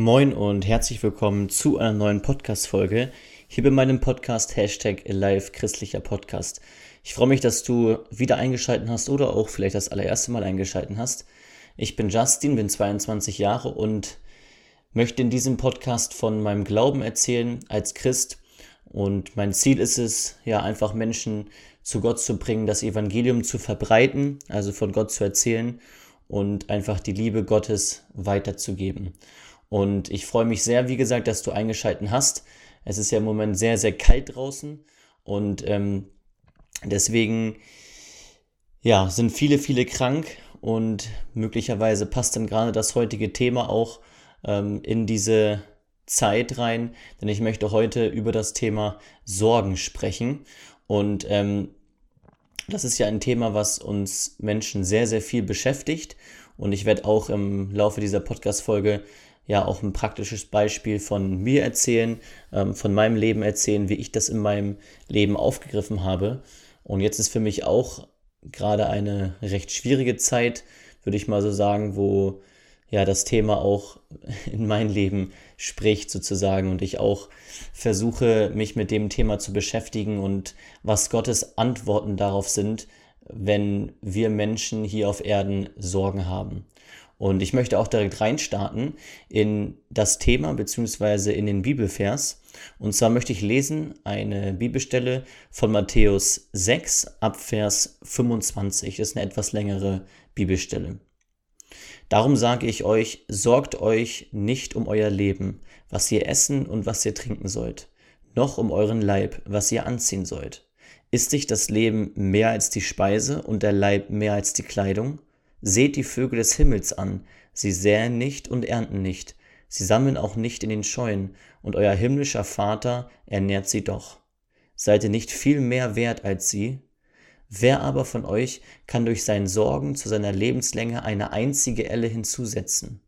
Moin und herzlich willkommen zu einer neuen Podcast-Folge hier bei meinem Podcast Hashtag Alive Christlicher Podcast. Ich freue mich, dass du wieder eingeschalten hast oder auch vielleicht das allererste Mal eingeschalten hast. Ich bin Justin, bin 22 Jahre und möchte in diesem Podcast von meinem Glauben erzählen als Christ. Und mein Ziel ist es, ja, einfach Menschen zu Gott zu bringen, das Evangelium zu verbreiten, also von Gott zu erzählen und einfach die Liebe Gottes weiterzugeben. Und ich freue mich sehr, wie gesagt, dass du eingeschalten hast. Es ist ja im Moment sehr, sehr kalt draußen. Und ähm, deswegen ja, sind viele, viele krank. Und möglicherweise passt dann gerade das heutige Thema auch ähm, in diese Zeit rein, denn ich möchte heute über das Thema Sorgen sprechen. Und ähm, das ist ja ein Thema, was uns Menschen sehr, sehr viel beschäftigt. Und ich werde auch im Laufe dieser Podcast-Folge ja auch ein praktisches Beispiel von mir erzählen, ähm, von meinem Leben erzählen, wie ich das in meinem Leben aufgegriffen habe. Und jetzt ist für mich auch gerade eine recht schwierige Zeit, würde ich mal so sagen, wo ja das Thema auch in mein Leben spricht sozusagen und ich auch versuche, mich mit dem Thema zu beschäftigen und was Gottes Antworten darauf sind, wenn wir Menschen hier auf Erden Sorgen haben. Und ich möchte auch direkt reinstarten in das Thema beziehungsweise in den Bibelvers. Und zwar möchte ich lesen eine Bibelstelle von Matthäus 6 ab Vers 25. Das ist eine etwas längere Bibelstelle. Darum sage ich euch, sorgt euch nicht um euer Leben, was ihr essen und was ihr trinken sollt, noch um euren Leib, was ihr anziehen sollt. Ist sich das Leben mehr als die Speise und der Leib mehr als die Kleidung? Seht die Vögel des Himmels an, sie säen nicht und ernten nicht, sie sammeln auch nicht in den Scheunen, und euer himmlischer Vater ernährt sie doch. Seid ihr nicht viel mehr wert als sie? Wer aber von euch kann durch sein Sorgen zu seiner Lebenslänge eine einzige Elle hinzusetzen?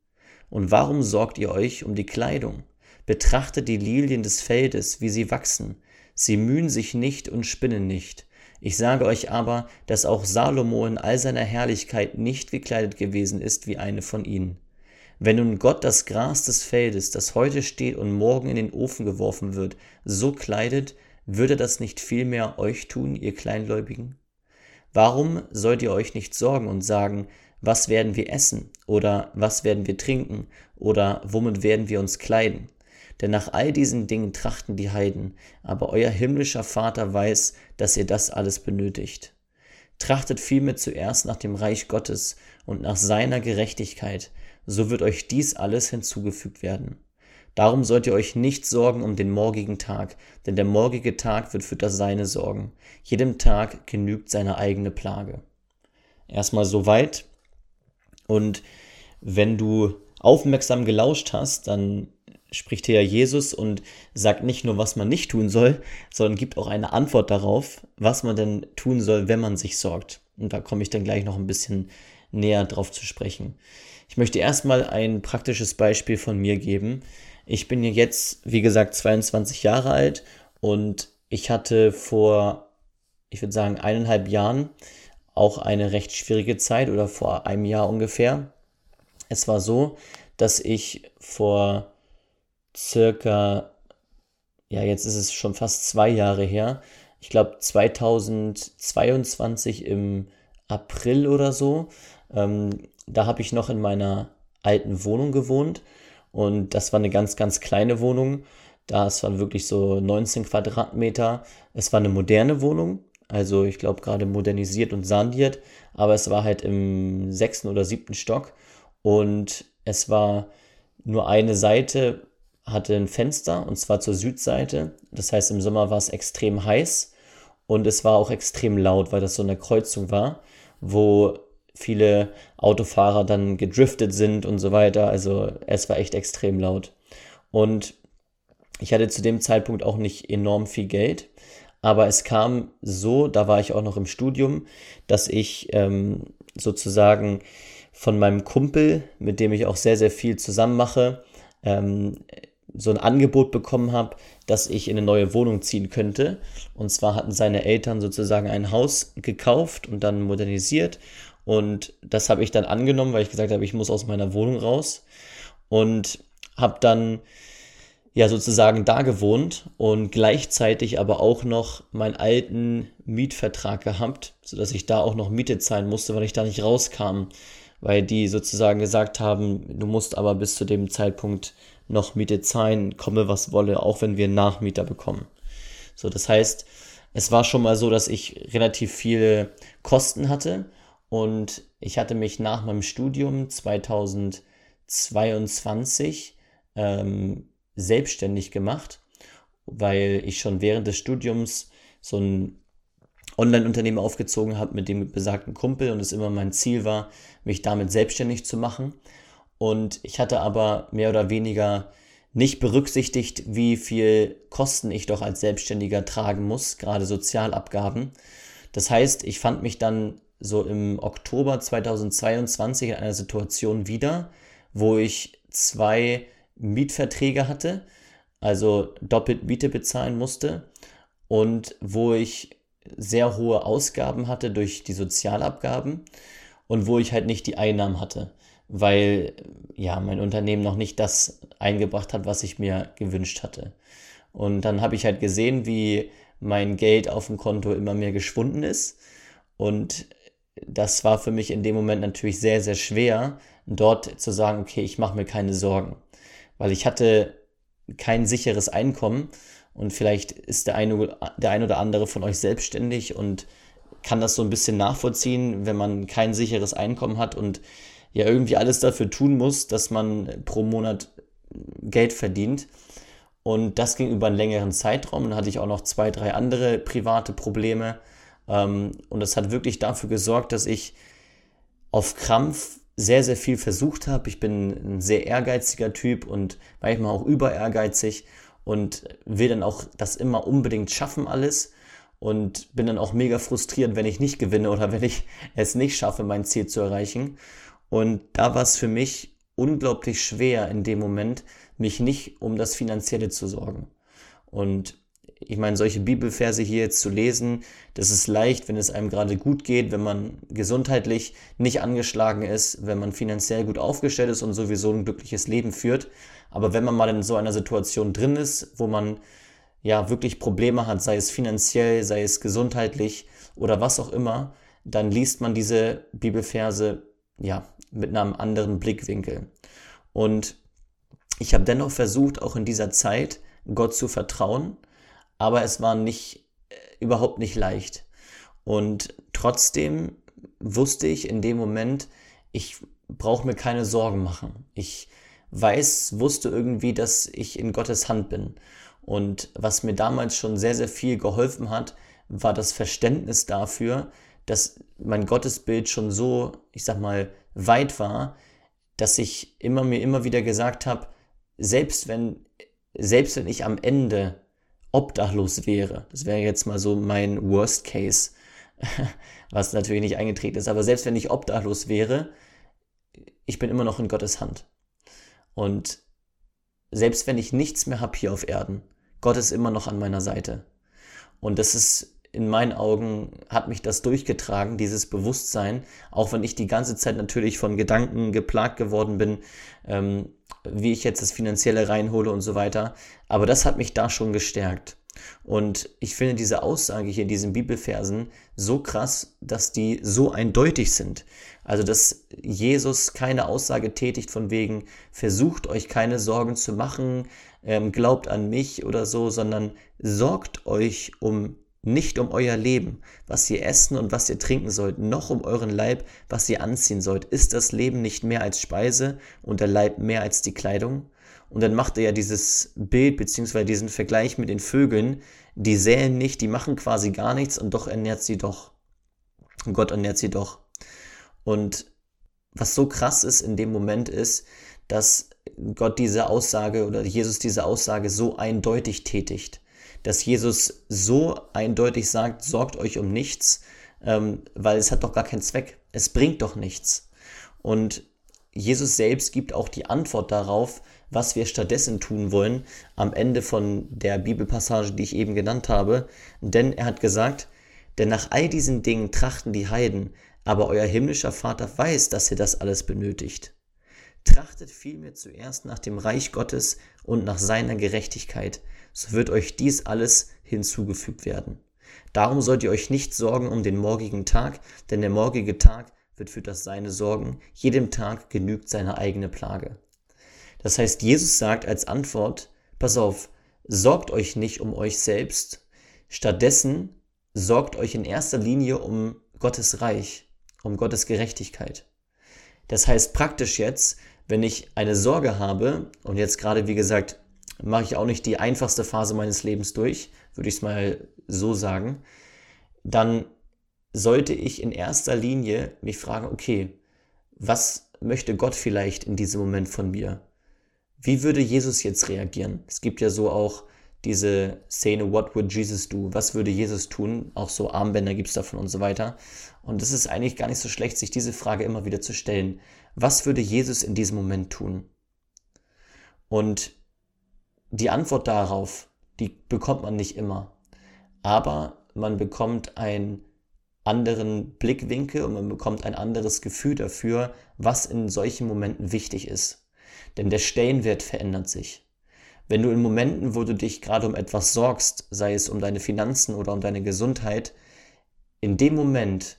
Und warum sorgt ihr euch um die Kleidung? Betrachtet die Lilien des Feldes, wie sie wachsen. Sie mühen sich nicht und spinnen nicht. Ich sage euch aber, dass auch Salomo in all seiner Herrlichkeit nicht gekleidet gewesen ist wie eine von ihnen. Wenn nun Gott das Gras des Feldes, das heute steht und morgen in den Ofen geworfen wird, so kleidet, würde das nicht vielmehr euch tun, ihr Kleingläubigen? Warum sollt ihr euch nicht sorgen und sagen, was werden wir essen oder was werden wir trinken oder womit werden wir uns kleiden? Denn nach all diesen Dingen trachten die Heiden, aber euer himmlischer Vater weiß, dass ihr das alles benötigt. Trachtet vielmehr zuerst nach dem Reich Gottes und nach seiner Gerechtigkeit, so wird euch dies alles hinzugefügt werden. Darum sollt ihr euch nicht sorgen um den morgigen Tag, denn der morgige Tag wird für das Seine sorgen. Jedem Tag genügt seine eigene Plage. Erstmal soweit. Und wenn du aufmerksam gelauscht hast, dann spricht hier Jesus und sagt nicht nur, was man nicht tun soll, sondern gibt auch eine Antwort darauf, was man denn tun soll, wenn man sich sorgt. Und da komme ich dann gleich noch ein bisschen näher drauf zu sprechen. Ich möchte erstmal ein praktisches Beispiel von mir geben. Ich bin jetzt, wie gesagt, 22 Jahre alt und ich hatte vor, ich würde sagen, eineinhalb Jahren auch eine recht schwierige Zeit oder vor einem Jahr ungefähr. Es war so, dass ich vor circa, ja, jetzt ist es schon fast zwei Jahre her. Ich glaube 2022 im April oder so. Ähm, da habe ich noch in meiner alten Wohnung gewohnt und das war eine ganz, ganz kleine Wohnung. Das waren wirklich so 19 Quadratmeter. Es war eine moderne Wohnung, also ich glaube gerade modernisiert und saniert, aber es war halt im sechsten oder siebten Stock und es war nur eine Seite hatte ein Fenster und zwar zur Südseite. Das heißt, im Sommer war es extrem heiß und es war auch extrem laut, weil das so eine Kreuzung war, wo viele Autofahrer dann gedriftet sind und so weiter. Also es war echt extrem laut. Und ich hatte zu dem Zeitpunkt auch nicht enorm viel Geld, aber es kam so, da war ich auch noch im Studium, dass ich ähm, sozusagen von meinem Kumpel, mit dem ich auch sehr, sehr viel zusammen mache, ähm, so ein Angebot bekommen habe, dass ich in eine neue Wohnung ziehen könnte. Und zwar hatten seine Eltern sozusagen ein Haus gekauft und dann modernisiert. Und das habe ich dann angenommen, weil ich gesagt habe, ich muss aus meiner Wohnung raus. Und habe dann ja sozusagen da gewohnt und gleichzeitig aber auch noch meinen alten Mietvertrag gehabt, sodass ich da auch noch Miete zahlen musste, weil ich da nicht rauskam, weil die sozusagen gesagt haben, du musst aber bis zu dem Zeitpunkt noch Miete zahlen, komme was wolle, auch wenn wir Nachmieter bekommen. So, das heißt, es war schon mal so, dass ich relativ viele Kosten hatte und ich hatte mich nach meinem Studium 2022 ähm, selbstständig gemacht, weil ich schon während des Studiums so ein Online-Unternehmen aufgezogen habe mit dem besagten Kumpel und es immer mein Ziel war, mich damit selbstständig zu machen. Und ich hatte aber mehr oder weniger nicht berücksichtigt, wie viel Kosten ich doch als Selbstständiger tragen muss, gerade Sozialabgaben. Das heißt, ich fand mich dann so im Oktober 2022 in einer Situation wieder, wo ich zwei Mietverträge hatte, also doppelt Miete bezahlen musste und wo ich sehr hohe Ausgaben hatte durch die Sozialabgaben und wo ich halt nicht die Einnahmen hatte, weil ja mein Unternehmen noch nicht das eingebracht hat, was ich mir gewünscht hatte. Und dann habe ich halt gesehen, wie mein Geld auf dem Konto immer mehr geschwunden ist und das war für mich in dem Moment natürlich sehr, sehr schwer, dort zu sagen, okay, ich mache mir keine Sorgen weil ich hatte kein sicheres Einkommen und vielleicht ist der eine, der ein oder andere von euch selbstständig und kann das so ein bisschen nachvollziehen, wenn man kein sicheres Einkommen hat und ja irgendwie alles dafür tun muss, dass man pro Monat Geld verdient. Und das ging über einen längeren Zeitraum. Dann hatte ich auch noch zwei, drei andere private Probleme. Ähm, und das hat wirklich dafür gesorgt, dass ich auf Krampf sehr, sehr viel versucht habe. Ich bin ein sehr ehrgeiziger Typ und manchmal auch über ehrgeizig und will dann auch das immer unbedingt schaffen alles und bin dann auch mega frustriert, wenn ich nicht gewinne oder wenn ich es nicht schaffe, mein Ziel zu erreichen. Und da war es für mich unglaublich schwer in dem Moment, mich nicht um das Finanzielle zu sorgen. Und ich meine, solche Bibelverse hier zu lesen, das ist leicht, wenn es einem gerade gut geht, wenn man gesundheitlich nicht angeschlagen ist, wenn man finanziell gut aufgestellt ist und sowieso ein glückliches Leben führt. Aber wenn man mal in so einer Situation drin ist, wo man ja wirklich Probleme hat, sei es finanziell, sei es gesundheitlich oder was auch immer, dann liest man diese Bibelverse ja mit einem anderen Blickwinkel. Und ich habe dennoch versucht, auch in dieser Zeit Gott zu vertrauen aber es war nicht, äh, überhaupt nicht leicht. Und trotzdem wusste ich in dem Moment, ich brauche mir keine Sorgen machen. Ich weiß, wusste irgendwie, dass ich in Gottes Hand bin. Und was mir damals schon sehr, sehr viel geholfen hat, war das Verständnis dafür, dass mein Gottesbild schon so, ich sag mal, weit war, dass ich immer mir immer wieder gesagt habe, selbst wenn, selbst wenn ich am Ende obdachlos wäre, das wäre jetzt mal so mein Worst Case, was natürlich nicht eingetreten ist, aber selbst wenn ich obdachlos wäre, ich bin immer noch in Gottes Hand. Und selbst wenn ich nichts mehr habe hier auf Erden, Gott ist immer noch an meiner Seite. Und das ist in meinen Augen hat mich das durchgetragen, dieses Bewusstsein, auch wenn ich die ganze Zeit natürlich von Gedanken geplagt geworden bin, ähm, wie ich jetzt das Finanzielle reinhole und so weiter. Aber das hat mich da schon gestärkt. Und ich finde diese Aussage hier in diesen Bibelversen so krass, dass die so eindeutig sind. Also, dass Jesus keine Aussage tätigt von wegen, versucht euch keine Sorgen zu machen, ähm, glaubt an mich oder so, sondern sorgt euch um nicht um euer Leben, was ihr essen und was ihr trinken sollt, noch um euren Leib, was ihr anziehen sollt. Ist das Leben nicht mehr als Speise und der Leib mehr als die Kleidung? Und dann macht er ja dieses Bild beziehungsweise diesen Vergleich mit den Vögeln, die säen nicht, die machen quasi gar nichts und doch ernährt sie doch. Und Gott ernährt sie doch. Und was so krass ist in dem Moment ist, dass Gott diese Aussage oder Jesus diese Aussage so eindeutig tätigt dass Jesus so eindeutig sagt, sorgt euch um nichts, ähm, weil es hat doch gar keinen Zweck. Es bringt doch nichts. Und Jesus selbst gibt auch die Antwort darauf, was wir stattdessen tun wollen, am Ende von der Bibelpassage, die ich eben genannt habe. Denn er hat gesagt, denn nach all diesen Dingen trachten die Heiden, aber euer himmlischer Vater weiß, dass ihr das alles benötigt. Trachtet vielmehr zuerst nach dem Reich Gottes und nach seiner Gerechtigkeit, so wird euch dies alles hinzugefügt werden. Darum sollt ihr euch nicht sorgen um den morgigen Tag, denn der morgige Tag wird für das Seine sorgen. Jedem Tag genügt seine eigene Plage. Das heißt, Jesus sagt als Antwort, pass auf, sorgt euch nicht um euch selbst, stattdessen sorgt euch in erster Linie um Gottes Reich, um Gottes Gerechtigkeit. Das heißt praktisch jetzt, wenn ich eine Sorge habe, und jetzt gerade wie gesagt, mache ich auch nicht die einfachste Phase meines Lebens durch, würde ich es mal so sagen, dann sollte ich in erster Linie mich fragen, okay, was möchte Gott vielleicht in diesem Moment von mir? Wie würde Jesus jetzt reagieren? Es gibt ja so auch diese Szene, What would Jesus do? Was würde Jesus tun? Auch so Armbänder gibt es davon und so weiter. Und es ist eigentlich gar nicht so schlecht, sich diese Frage immer wieder zu stellen. Was würde Jesus in diesem Moment tun? Und die Antwort darauf, die bekommt man nicht immer. Aber man bekommt einen anderen Blickwinkel und man bekommt ein anderes Gefühl dafür, was in solchen Momenten wichtig ist. Denn der Stellenwert verändert sich. Wenn du in Momenten, wo du dich gerade um etwas sorgst, sei es um deine Finanzen oder um deine Gesundheit, in dem Moment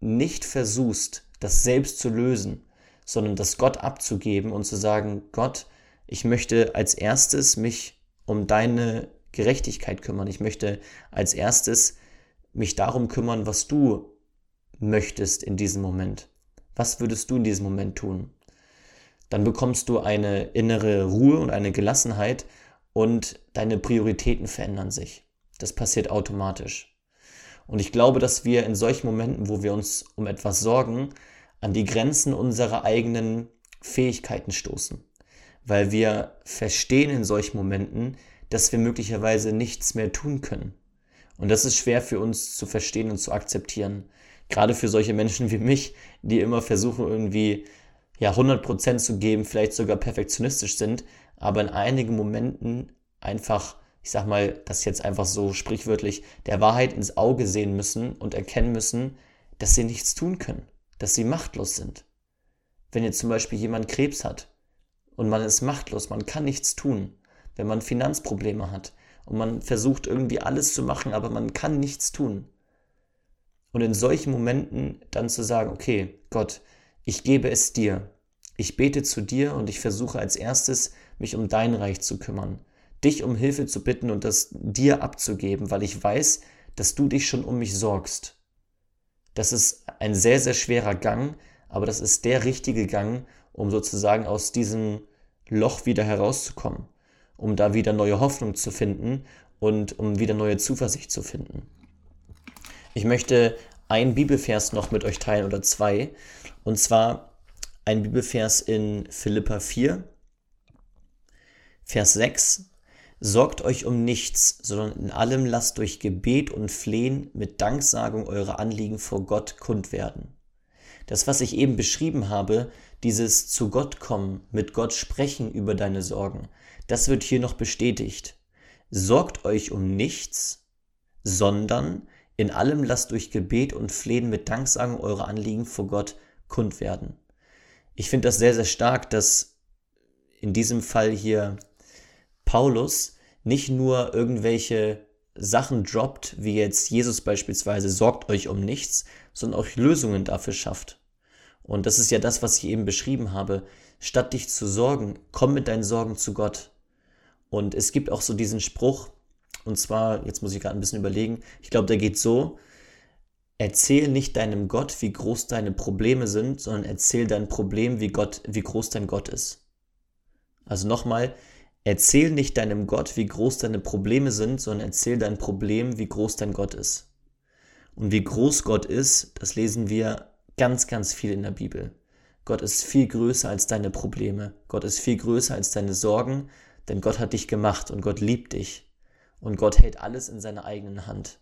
nicht versuchst, das selbst zu lösen, sondern das Gott abzugeben und zu sagen, Gott, ich möchte als erstes mich um deine Gerechtigkeit kümmern. Ich möchte als erstes mich darum kümmern, was du möchtest in diesem Moment. Was würdest du in diesem Moment tun? dann bekommst du eine innere Ruhe und eine Gelassenheit und deine Prioritäten verändern sich. Das passiert automatisch. Und ich glaube, dass wir in solchen Momenten, wo wir uns um etwas sorgen, an die Grenzen unserer eigenen Fähigkeiten stoßen. Weil wir verstehen in solchen Momenten, dass wir möglicherweise nichts mehr tun können. Und das ist schwer für uns zu verstehen und zu akzeptieren. Gerade für solche Menschen wie mich, die immer versuchen, irgendwie ja 100% zu geben, vielleicht sogar perfektionistisch sind, aber in einigen Momenten einfach, ich sag mal, das jetzt einfach so sprichwörtlich, der Wahrheit ins Auge sehen müssen und erkennen müssen, dass sie nichts tun können, dass sie machtlos sind. Wenn jetzt zum Beispiel jemand Krebs hat und man ist machtlos, man kann nichts tun, wenn man Finanzprobleme hat und man versucht irgendwie alles zu machen, aber man kann nichts tun. Und in solchen Momenten dann zu sagen, okay, Gott, ich gebe es dir. Ich bete zu dir und ich versuche als erstes, mich um dein Reich zu kümmern, dich um Hilfe zu bitten und das dir abzugeben, weil ich weiß, dass du dich schon um mich sorgst. Das ist ein sehr, sehr schwerer Gang, aber das ist der richtige Gang, um sozusagen aus diesem Loch wieder herauszukommen, um da wieder neue Hoffnung zu finden und um wieder neue Zuversicht zu finden. Ich möchte einen Bibelvers noch mit euch teilen oder zwei. Und zwar ein Bibelvers in Philippa 4, Vers 6. Sorgt euch um nichts, sondern in allem lasst durch Gebet und Flehen mit Danksagung eure Anliegen vor Gott kund werden. Das, was ich eben beschrieben habe, dieses zu Gott kommen, mit Gott sprechen über deine Sorgen, das wird hier noch bestätigt. Sorgt euch um nichts, sondern in allem lasst durch Gebet und Flehen mit Danksagung eure Anliegen vor Gott kund werden. Ich finde das sehr, sehr stark, dass in diesem Fall hier Paulus nicht nur irgendwelche Sachen droppt, wie jetzt Jesus beispielsweise, sorgt euch um nichts, sondern auch Lösungen dafür schafft. Und das ist ja das, was ich eben beschrieben habe. Statt dich zu sorgen, komm mit deinen Sorgen zu Gott. Und es gibt auch so diesen Spruch, und zwar, jetzt muss ich gerade ein bisschen überlegen, ich glaube, der geht so, erzähl nicht deinem Gott, wie groß deine Probleme sind, sondern erzähl dein Problem, wie, Gott, wie groß dein Gott ist. Also nochmal, erzähl nicht deinem Gott, wie groß deine Probleme sind, sondern erzähl dein Problem, wie groß dein Gott ist. Und wie groß Gott ist, das lesen wir ganz, ganz viel in der Bibel. Gott ist viel größer als deine Probleme. Gott ist viel größer als deine Sorgen, denn Gott hat dich gemacht und Gott liebt dich und Gott hält alles in seiner eigenen Hand.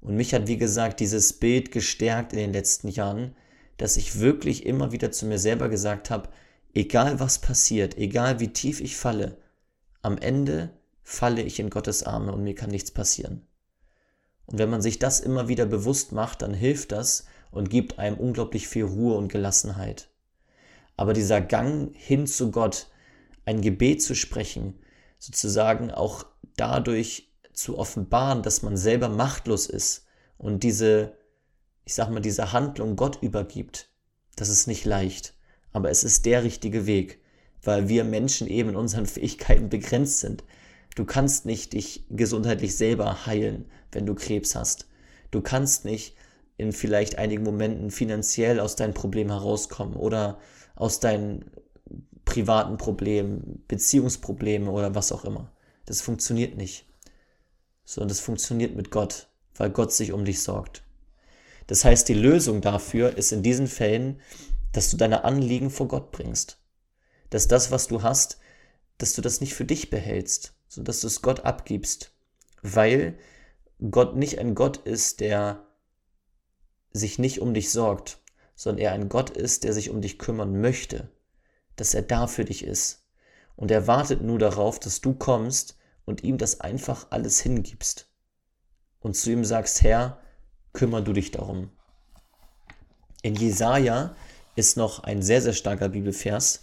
Und mich hat, wie gesagt, dieses Bild gestärkt in den letzten Jahren, dass ich wirklich immer wieder zu mir selber gesagt habe, egal was passiert, egal wie tief ich falle, am Ende falle ich in Gottes Arme und mir kann nichts passieren. Und wenn man sich das immer wieder bewusst macht, dann hilft das und gibt einem unglaublich viel Ruhe und Gelassenheit. Aber dieser Gang hin zu Gott, ein Gebet zu sprechen, sozusagen auch dadurch zu offenbaren, dass man selber machtlos ist und diese, ich sag mal, diese Handlung Gott übergibt, das ist nicht leicht. Aber es ist der richtige Weg, weil wir Menschen eben in unseren Fähigkeiten begrenzt sind. Du kannst nicht dich gesundheitlich selber heilen, wenn du Krebs hast. Du kannst nicht in vielleicht einigen Momenten finanziell aus deinem Problem herauskommen oder aus deinen privaten Problemen, Beziehungsproblemen oder was auch immer. Das funktioniert nicht. Sondern das funktioniert mit Gott, weil Gott sich um dich sorgt. Das heißt, die Lösung dafür ist in diesen Fällen, dass du deine Anliegen vor Gott bringst. Dass das, was du hast, dass du das nicht für dich behältst, sondern dass du es Gott abgibst. Weil Gott nicht ein Gott ist, der sich nicht um dich sorgt, sondern er ein Gott ist, der sich um dich kümmern möchte, dass er da für dich ist. Und er wartet nur darauf, dass du kommst und ihm das einfach alles hingibst. Und zu ihm sagst, Herr, kümmer du dich darum. In Jesaja ist noch ein sehr, sehr starker Bibelvers,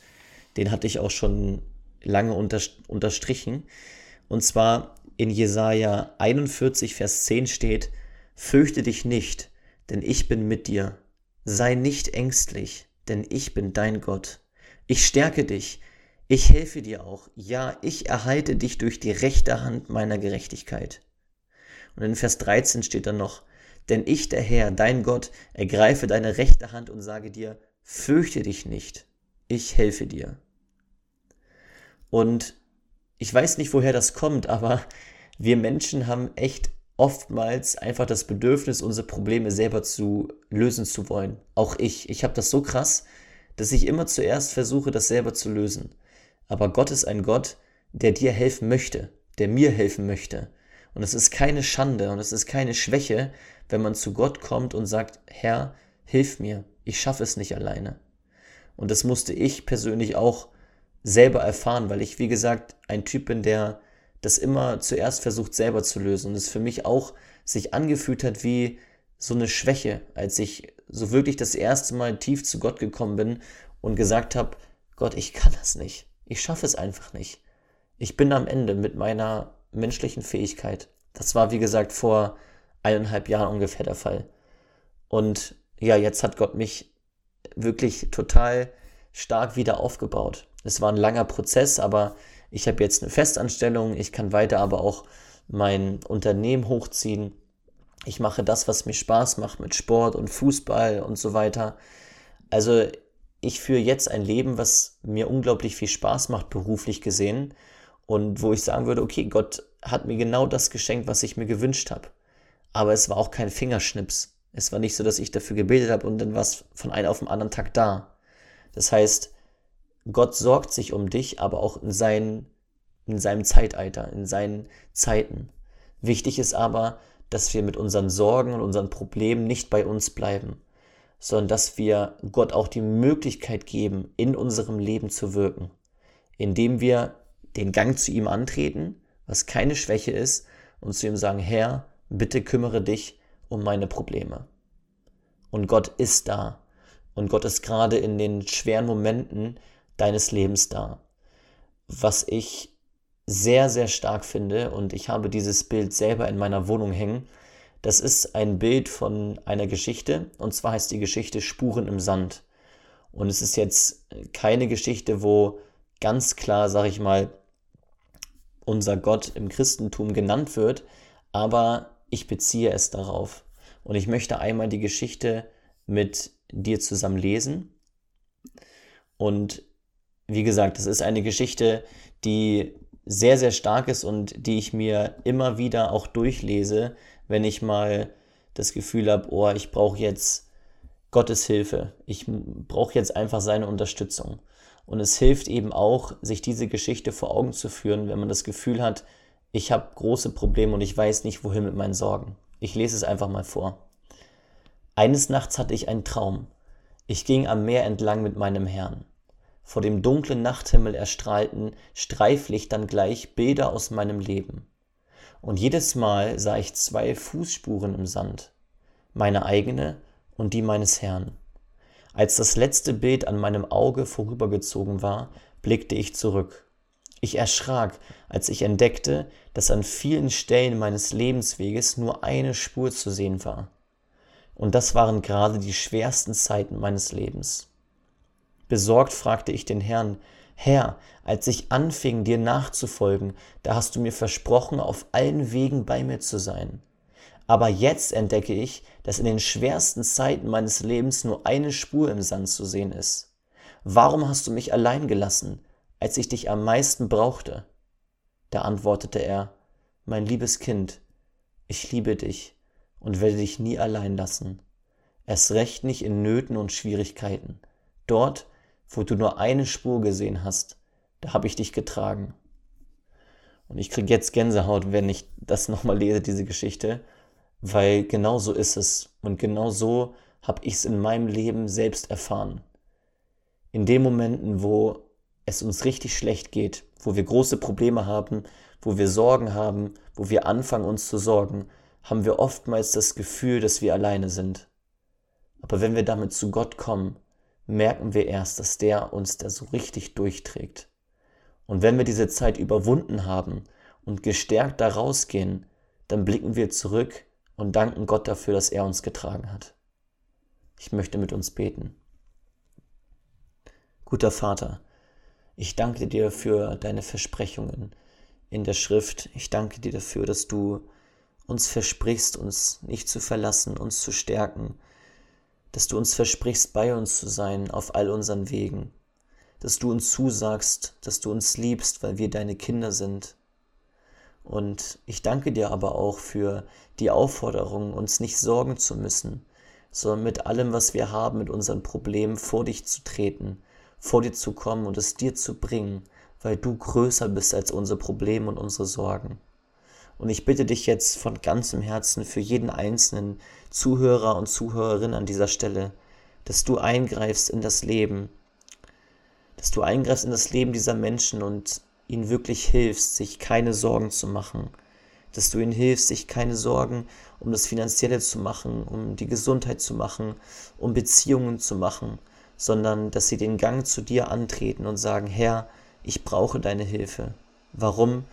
den hatte ich auch schon lange unterstrichen. Und zwar in Jesaja 41, Vers 10 steht: Fürchte dich nicht, denn ich bin mit dir. Sei nicht ängstlich, denn ich bin dein Gott. Ich stärke dich, ich helfe dir auch. Ja, ich erhalte dich durch die rechte Hand meiner Gerechtigkeit. Und in Vers 13 steht dann noch: Denn ich, der Herr, dein Gott, ergreife deine rechte Hand und sage dir: Fürchte dich nicht, ich helfe dir. Und ich weiß nicht, woher das kommt, aber wir Menschen haben echt oftmals einfach das Bedürfnis, unsere Probleme selber zu lösen zu wollen. Auch ich. Ich habe das so krass, dass ich immer zuerst versuche, das selber zu lösen. Aber Gott ist ein Gott, der dir helfen möchte, der mir helfen möchte. Und es ist keine Schande und es ist keine Schwäche, wenn man zu Gott kommt und sagt, Herr, hilf mir, ich schaffe es nicht alleine. Und das musste ich persönlich auch selber erfahren, weil ich, wie gesagt, ein Typ bin, der das immer zuerst versucht selber zu lösen und es für mich auch sich angefühlt hat wie so eine Schwäche, als ich so wirklich das erste Mal tief zu Gott gekommen bin und gesagt habe, Gott, ich kann das nicht. Ich schaffe es einfach nicht. Ich bin am Ende mit meiner menschlichen Fähigkeit. Das war, wie gesagt, vor eineinhalb Jahren ungefähr der Fall. Und ja, jetzt hat Gott mich wirklich total stark wieder aufgebaut. Es war ein langer Prozess, aber ich habe jetzt eine Festanstellung, ich kann weiter aber auch mein Unternehmen hochziehen. Ich mache das, was mir Spaß macht mit Sport und Fußball und so weiter. Also ich führe jetzt ein Leben, was mir unglaublich viel Spaß macht, beruflich gesehen. Und wo ich sagen würde, okay, Gott hat mir genau das geschenkt, was ich mir gewünscht habe. Aber es war auch kein Fingerschnips. Es war nicht so, dass ich dafür gebetet habe und dann war es von einem auf den anderen Tag da. Das heißt, Gott sorgt sich um dich, aber auch in, seinen, in seinem Zeitalter, in seinen Zeiten. Wichtig ist aber, dass wir mit unseren Sorgen und unseren Problemen nicht bei uns bleiben, sondern dass wir Gott auch die Möglichkeit geben, in unserem Leben zu wirken, indem wir den Gang zu ihm antreten, was keine Schwäche ist, und zu ihm sagen, Herr, bitte kümmere dich um meine Probleme. Und Gott ist da. Und Gott ist gerade in den schweren Momenten, deines Lebens dar. Was ich sehr, sehr stark finde, und ich habe dieses Bild selber in meiner Wohnung hängen, das ist ein Bild von einer Geschichte, und zwar heißt die Geschichte Spuren im Sand. Und es ist jetzt keine Geschichte, wo ganz klar, sag ich mal, unser Gott im Christentum genannt wird, aber ich beziehe es darauf. Und ich möchte einmal die Geschichte mit dir zusammen lesen. Und wie gesagt, das ist eine Geschichte, die sehr, sehr stark ist und die ich mir immer wieder auch durchlese, wenn ich mal das Gefühl habe, oh, ich brauche jetzt Gottes Hilfe. Ich brauche jetzt einfach seine Unterstützung. Und es hilft eben auch, sich diese Geschichte vor Augen zu führen, wenn man das Gefühl hat, ich habe große Probleme und ich weiß nicht, wohin mit meinen Sorgen. Ich lese es einfach mal vor. Eines Nachts hatte ich einen Traum. Ich ging am Meer entlang mit meinem Herrn. Vor dem dunklen Nachthimmel erstrahlten Streiflichtern gleich Bilder aus meinem Leben. Und jedes Mal sah ich zwei Fußspuren im Sand, meine eigene und die meines Herrn. Als das letzte Bild an meinem Auge vorübergezogen war, blickte ich zurück. Ich erschrak, als ich entdeckte, dass an vielen Stellen meines Lebensweges nur eine Spur zu sehen war. Und das waren gerade die schwersten Zeiten meines Lebens. Besorgt fragte ich den Herrn, Herr, als ich anfing, dir nachzufolgen, da hast du mir versprochen, auf allen Wegen bei mir zu sein. Aber jetzt entdecke ich, dass in den schwersten Zeiten meines Lebens nur eine Spur im Sand zu sehen ist. Warum hast du mich allein gelassen, als ich dich am meisten brauchte? Da antwortete er, mein liebes Kind, ich liebe dich und werde dich nie allein lassen. Erst recht nicht in Nöten und Schwierigkeiten. Dort, wo du nur eine Spur gesehen hast, da habe ich dich getragen. Und ich kriege jetzt Gänsehaut, wenn ich das nochmal lese, diese Geschichte, weil genau so ist es und genau so habe ich es in meinem Leben selbst erfahren. In den Momenten, wo es uns richtig schlecht geht, wo wir große Probleme haben, wo wir Sorgen haben, wo wir anfangen uns zu sorgen, haben wir oftmals das Gefühl, dass wir alleine sind. Aber wenn wir damit zu Gott kommen, merken wir erst, dass der uns da so richtig durchträgt. Und wenn wir diese Zeit überwunden haben und gestärkt da rausgehen, dann blicken wir zurück und danken Gott dafür, dass er uns getragen hat. Ich möchte mit uns beten. Guter Vater, ich danke dir für deine Versprechungen in der Schrift. Ich danke dir dafür, dass du uns versprichst, uns nicht zu verlassen, uns zu stärken, dass du uns versprichst, bei uns zu sein auf all unseren Wegen, dass du uns zusagst, dass du uns liebst, weil wir deine Kinder sind, und ich danke dir aber auch für die Aufforderung, uns nicht sorgen zu müssen, sondern mit allem, was wir haben, mit unseren Problemen vor dich zu treten, vor dir zu kommen und es dir zu bringen, weil du größer bist als unsere Probleme und unsere Sorgen. Und ich bitte dich jetzt von ganzem Herzen für jeden einzelnen Zuhörer und Zuhörerin an dieser Stelle, dass du eingreifst in das Leben, dass du eingreifst in das Leben dieser Menschen und ihnen wirklich hilfst, sich keine Sorgen zu machen, dass du ihnen hilfst, sich keine Sorgen um das Finanzielle zu machen, um die Gesundheit zu machen, um Beziehungen zu machen, sondern dass sie den Gang zu dir antreten und sagen, Herr, ich brauche deine Hilfe. Warum?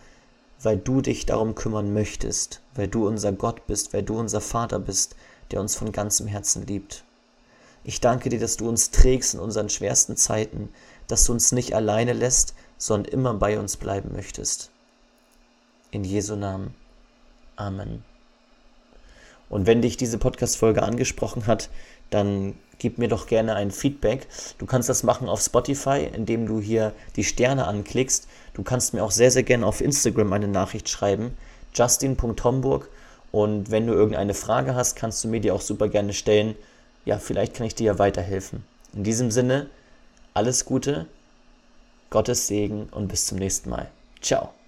Weil du dich darum kümmern möchtest, weil du unser Gott bist, weil du unser Vater bist, der uns von ganzem Herzen liebt. Ich danke dir, dass du uns trägst in unseren schwersten Zeiten, dass du uns nicht alleine lässt, sondern immer bei uns bleiben möchtest. In Jesu Namen. Amen. Und wenn dich diese Podcast-Folge angesprochen hat, dann gib mir doch gerne ein Feedback. Du kannst das machen auf Spotify, indem du hier die Sterne anklickst. Du kannst mir auch sehr, sehr gerne auf Instagram eine Nachricht schreiben. Justin.homburg. Und wenn du irgendeine Frage hast, kannst du mir die auch super gerne stellen. Ja, vielleicht kann ich dir ja weiterhelfen. In diesem Sinne, alles Gute Gottes Segen und bis zum nächsten Mal. Ciao.